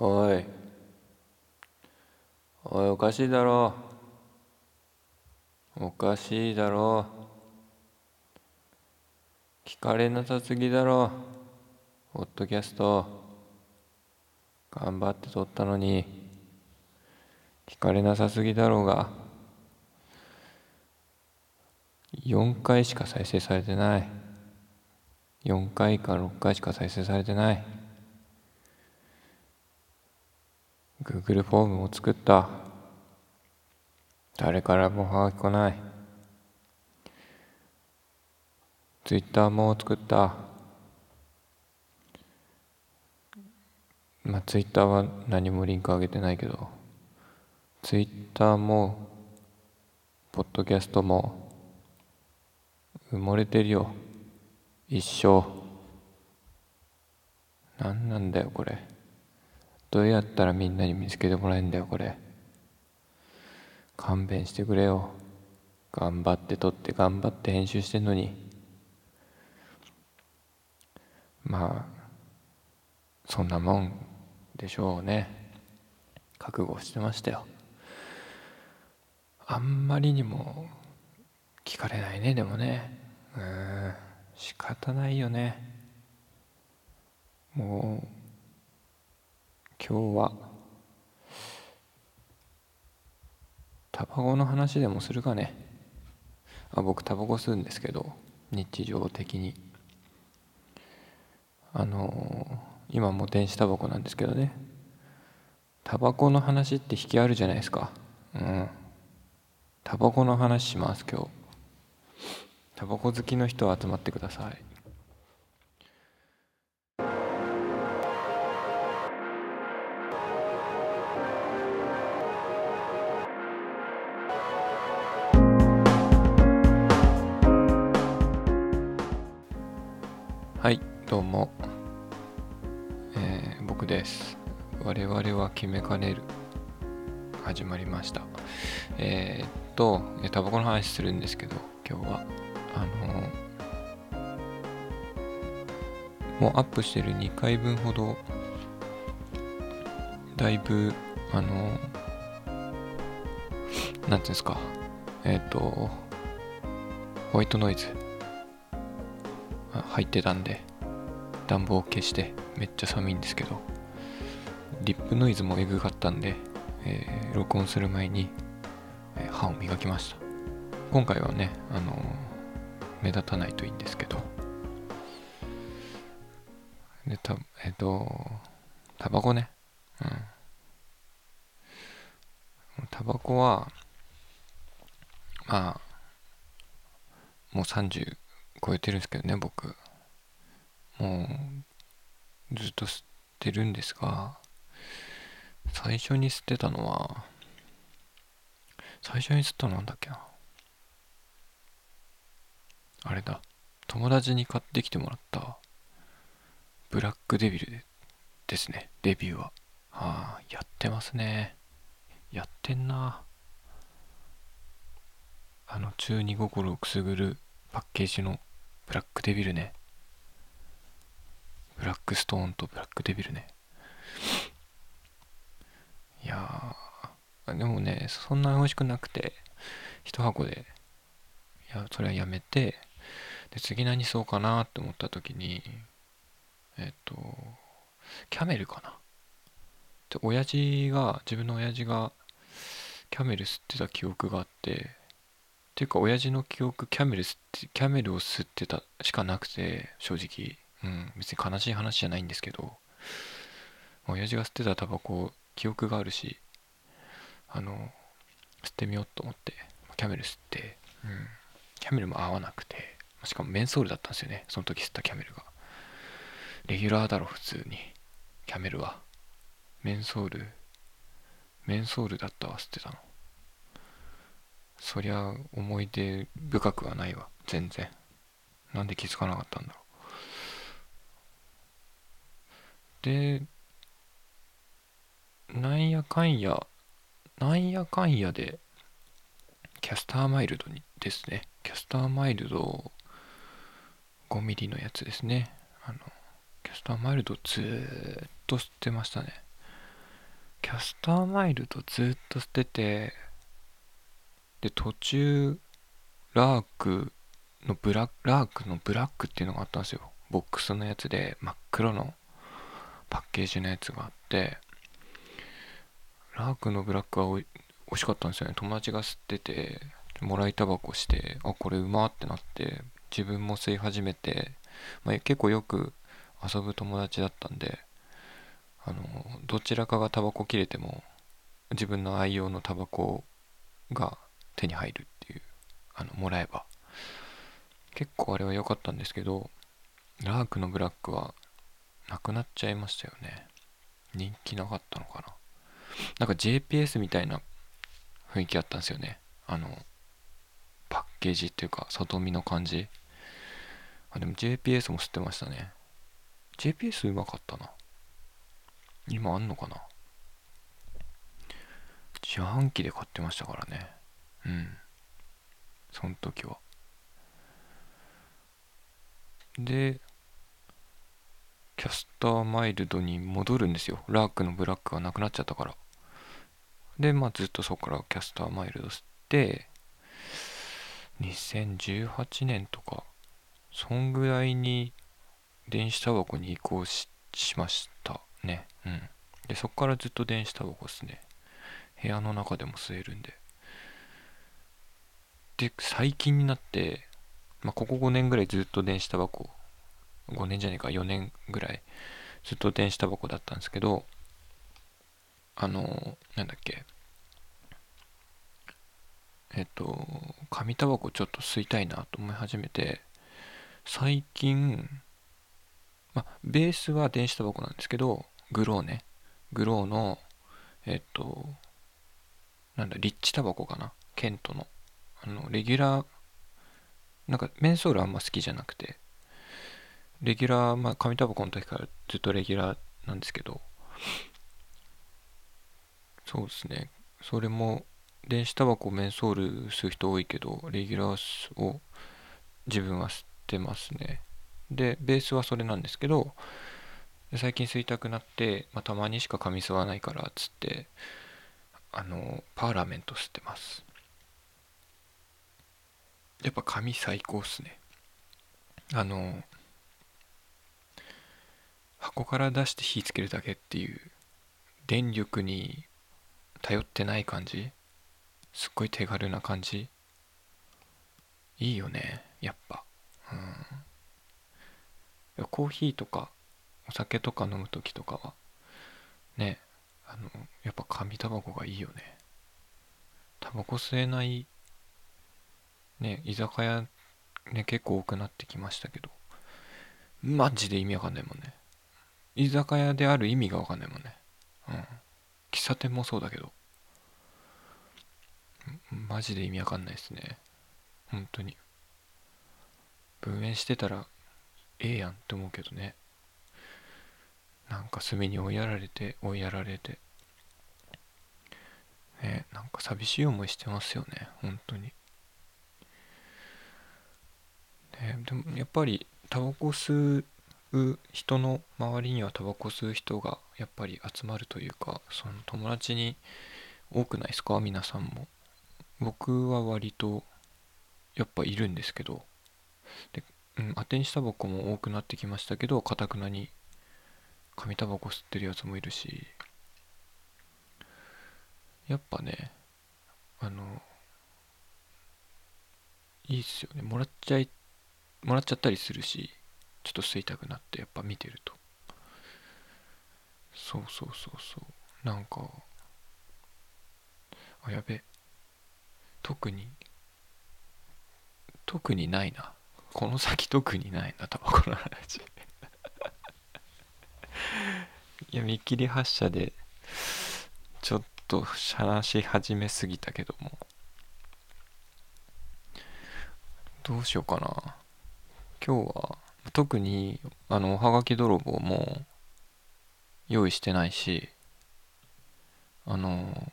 おい。おいおかしいだろ。おかしいだろ。聞かれなさすぎだろ。ポッドキャスト。頑張って撮ったのに。聞かれなさすぎだろうが。4回しか再生されてない。4回か6回しか再生されてない。Google フォームも作った。誰からもはがき来ない。Twitter も作った。まあ Twitter は何もリンク上げてないけど。Twitter もポッドキャストも埋もれてるよ。一生。何なんだよこれ。どうやったらみんなに見つけてもらえんだよこれ。勘弁してくれよ。頑張って撮って頑張って編集してんのに。まあそんなもんでしょうね。覚悟してましたよ。あんまりにも聞かれないねでもね。うん仕方ないよね。もう今日はタバコの話でもするかね。あ僕タバコ吸うんですけど日常的に。あの今も電子タバコなんですけどね。タバコの話って引きあるじゃないですか。うん。タバコの話します今日。タバコ好きの人は集まってください。どうも、えー僕です。我々は決めかねる。始まりました。えーっとタバコの話するんですけど今日は。あのもうアップしてる2回分ほどだいぶあのなんていうんですか。えーっとホワイトノイズ入ってたんで暖房を消してめっちゃ寒いんですけどリップノイズもエグかったんで、えー録音する前に、えー歯を磨きました。今回はねあのー目立たないといいんですけど。でたえっ、とタバコね。うん。タバコはまあもう30超えてるんですけどね僕。もうずっと吸ってるんですが最初に吸ってたのは最初に吸ったのなんだっけな。あれだ。友達に買ってきてもらったブラックデビルでですね。デビューは。ああやってますね。やってんな。あの中二心をくすぐるパッケージのブラックデビルね。ブラックストーンとブラックデビルね。いやーでもねそんな美味しくなくて一箱でいやそれはやめてで次何そうかなって思った時にえっとキャメルかな。で親父が自分の親父がキャメル吸ってた記憶があってっていうか親父の記憶キャメル吸ってキャメルを吸ってたしかなくて正直。うん別に悲しい話じゃないんですけど親父が吸ってたタバコ記憶があるしあの吸ってみようと思ってキャメル吸って、うん、キャメルも合わなくてしかもメンソールだったんですよねその時吸ったキャメルが。レギュラーだろ普通に。キャメルは。メンソールメンソールだったわ吸ってたの。そりゃ思い出深くはないわ全然。なんで気づかなかったんだろう。でなんやかんやなんやかんやでキャスターマイルドにですね。キャスターマイルド5ミリのやつですね。あのキャスターマイルドずーっと吸ってましたね。キャスターマイルドずーっと捨ててで途中ラークのブラックラークのブラックっていうのがあったんですよ。ボックスのやつで真っ黒の。パッケージのやつがあってラークのブラックはおい美味しかったんですよね。友達が吸っててもらいタバコしてあこれうまってなって自分も吸い始めて、まあ、結構よく遊ぶ友達だったんであのどちらかがタバコ切れても自分の愛用のタバコが手に入るっていうあのもらえば。結構あれは良かったんですけどラークのブラックはなくなっちゃいましたよね。人気なかったのかな。なんか JPS みたいな雰囲気あったんですよね。あのパッケージっていうか外見の感じ。あでも JPS も吸ってましたね。JPS うまかったな。今あんのかな。自販機で買ってましたからね。うん。その時は。でキャスターマイルドに戻るんですよ。ラークのブラックがなくなっちゃったから。でまあずっとそこからキャスターマイルド吸って2018年とかそんぐらいに電子タバコに移行しましたね。うん。でそっからずっと電子タバコっすね。部屋の中でも吸えるんで。で最近になってまあここ5年ぐらいずっと電子タバコ5年じゃねえか4年ぐらいずっと電子タバコだったんですけどあのなんだっけえっと紙タバコちょっと吸いたいなと思い始めて最近まあベースは電子タバコなんですけどグローね。グローのえっとなんだリッチタバコかな。ケントの。あのレギュラーなんかメンソールあんま好きじゃなくて。レギュラーまあ紙タバコの時からずっとレギュラーなんですけど。そうですね。それも電子タバコメンソール吸う人多いけどレギュラーを自分は吸ってますね。でベースはそれなんですけど最近吸いたくなって、まあ、たまにしか紙吸わないからっつってあのパーラメント吸ってます。やっぱ紙最高っすね。あの箱から出して火つけるだけっていう電力に頼ってない感じ？すっごい手軽な感じ？いいよねやっぱ。うん。コーヒーとかお酒とか飲む時とかはねあのやっぱ紙タバコがいいよね。タバコ吸えないね居酒屋ね結構多くなってきましたけど。マジで意味わかんないもんね。居酒屋である意味がわかんないもんね。うん。喫茶店もそうだけど。マジで意味わかんないですね。本当に。分煙してたらええやんって思うけどね。なんか隅に追いやられて追いやられて。ねなんか寂しい思いしてますよね。本当に。ねでもやっぱりタバコ吸う人の周りにはタバコ吸う人がやっぱり集まるというかその友達に多くないですか？皆さんも。僕は割とやっぱいるんですけど。で、うん、当てにしたバコも多くなってきましたけどかたくなに紙タバコ吸ってるやつもいるし。やっぱねあのいいっすよね。もらっちゃいもらっちゃったりするし。ちょっと吸いたくなってやっぱ見てると。そうそうそうそう。なんかあやべ。特に特にないな。この先特にないな。タバコの話。いや見切り発車でちょっと話し始めすぎたけども。どうしようかな。今日は特にあのおはがき泥棒も用意してないしあの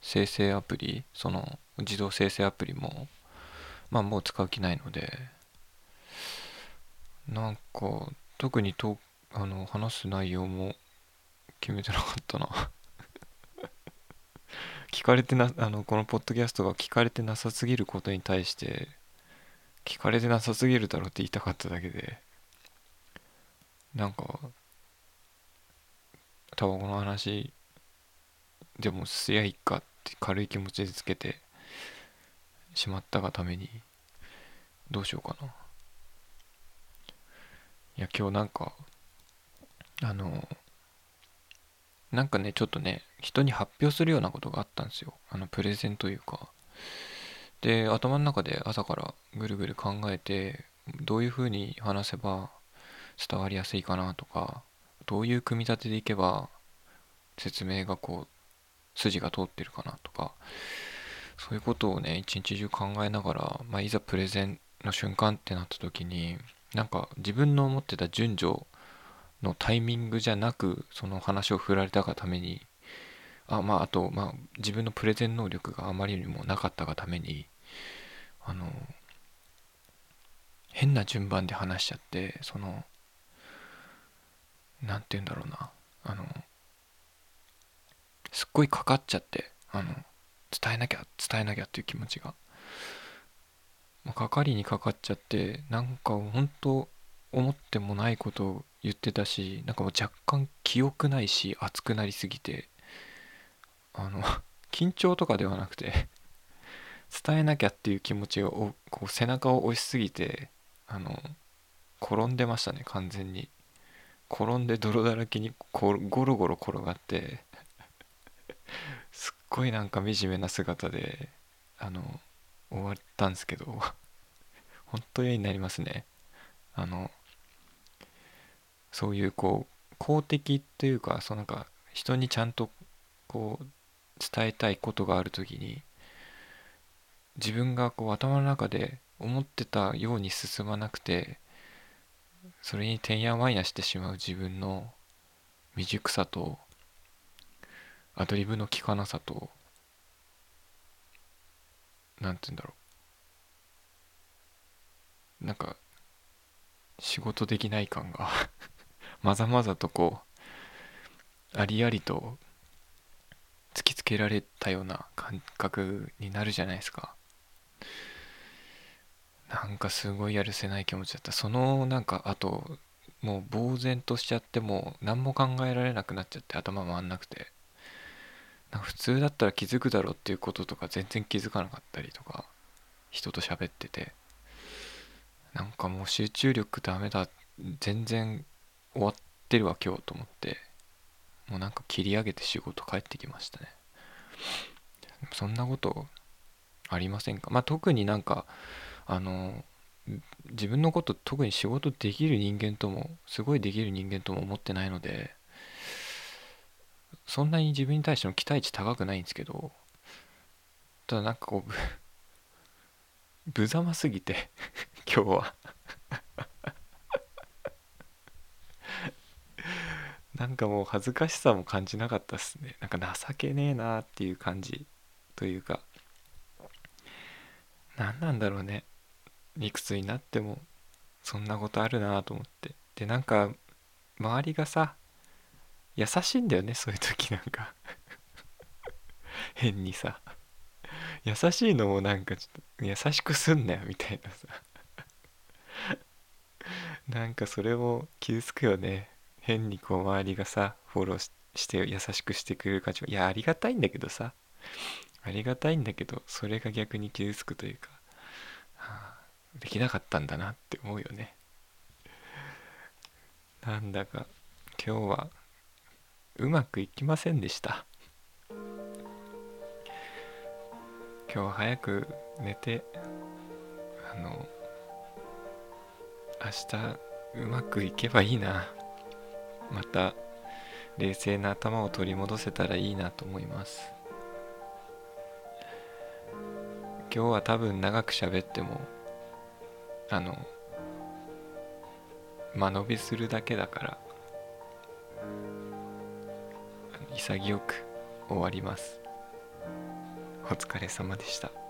生成アプリその自動生成アプリもまあもう使う気ないのでなんか特にとあの話す内容も決めてなかったな。聞かれてなあのこのポッドキャストが聞かれてなさすぎることに対して聞かれてなさすぎるだろって言いたかっただけでなんかタバコの話でもすやいっかって軽い気持ちでつけてしまったがためにどうしようかな。いや今日なんかあのなんかねちょっとね人に発表するようなことがあったんですよ。あのプレゼンというか。で頭の中で朝からぐるぐる考えてどういうふうに話せば伝わりやすいかなとかどういう組み立てでいけば説明がこう筋が通ってるかなとかそういうことをね一日中考えながら、まあ、いざプレゼンの瞬間ってなった時になんか自分の思ってた順序のタイミングじゃなくその話を振られたがためにあまああと、まあ、自分のプレゼン能力があまりにもなかったがためにあの変な順番で話しちゃってその何て言うんだろうな。あのすっごいかかっちゃってあの伝えなきゃ伝えなきゃっていう気持ちが、まあ、かかりにかかっちゃってなんか本当思ってもないことを言ってたしなんかもう若干記憶ないし熱くなりすぎて。あの 緊張とかではなくて伝えなきゃっていう気持ちがこう背中を押しすぎてあの転んでましたね完全に。転んで泥だらけにゴロゴロ転がってすっごいなんか惨めな姿であの終わったんですけど本当嫌になりますね。あのそういうこう公的というかそのなんか人にちゃんとこう伝えたいことがある時に自分がこう頭の中で思ってたように進まなくてそれにてんやわんやしてしまう自分の未熟さとアドリブの効かなさと何て言うんだろう。なんか仕事できない感が まざまざとこうありありと突きつけられたような感覚になるじゃないですか。なんかすごいやるせない気持ちだった。そのなんかあともう呆然としちゃってもう何も考えられなくなっちゃって頭回んなくて。な普通だったら気づくだろうっていうこととか全然気づかなかったりとか人と喋ってて。なんかもう集中力ダメだ。全然終わってるわ今日と思って。もうなんか切り上げて仕事帰ってきましたね。そんなことありませんか？まあ特になんかあの自分のこと特に仕事できる人間ともすごいできる人間とも思ってないのでそんなに自分に対しての期待値高くないんですけどただなんかこう無様 すぎて 今日は。なんかもう恥ずかしさも感じなかったっすね。なんか情けねえなっていう感じというか。何なんだろうね。いくつになってもそんなことあるなと思って。でなんか周りがさ優しいんだよねそういう時。なんか。変にさ。優しいのもなんかちょっと優しくすんなよみたいなさ。なんかそれも傷つくよね。変にこう周りがさフォローして優しくしてくれる感じいやありがたいんだけどさ。ありがたいんだけどそれが逆に傷つくというか、はあ、できなかったんだなって思うよね。なんだか今日はうまくいきませんでした。今日は早く寝てあの明日うまくいけばいいな。また冷静な頭を取り戻せたらいいなと思います。今日は多分長く喋ってもあの間延びするだけだから潔く終わります。お疲れ様でした。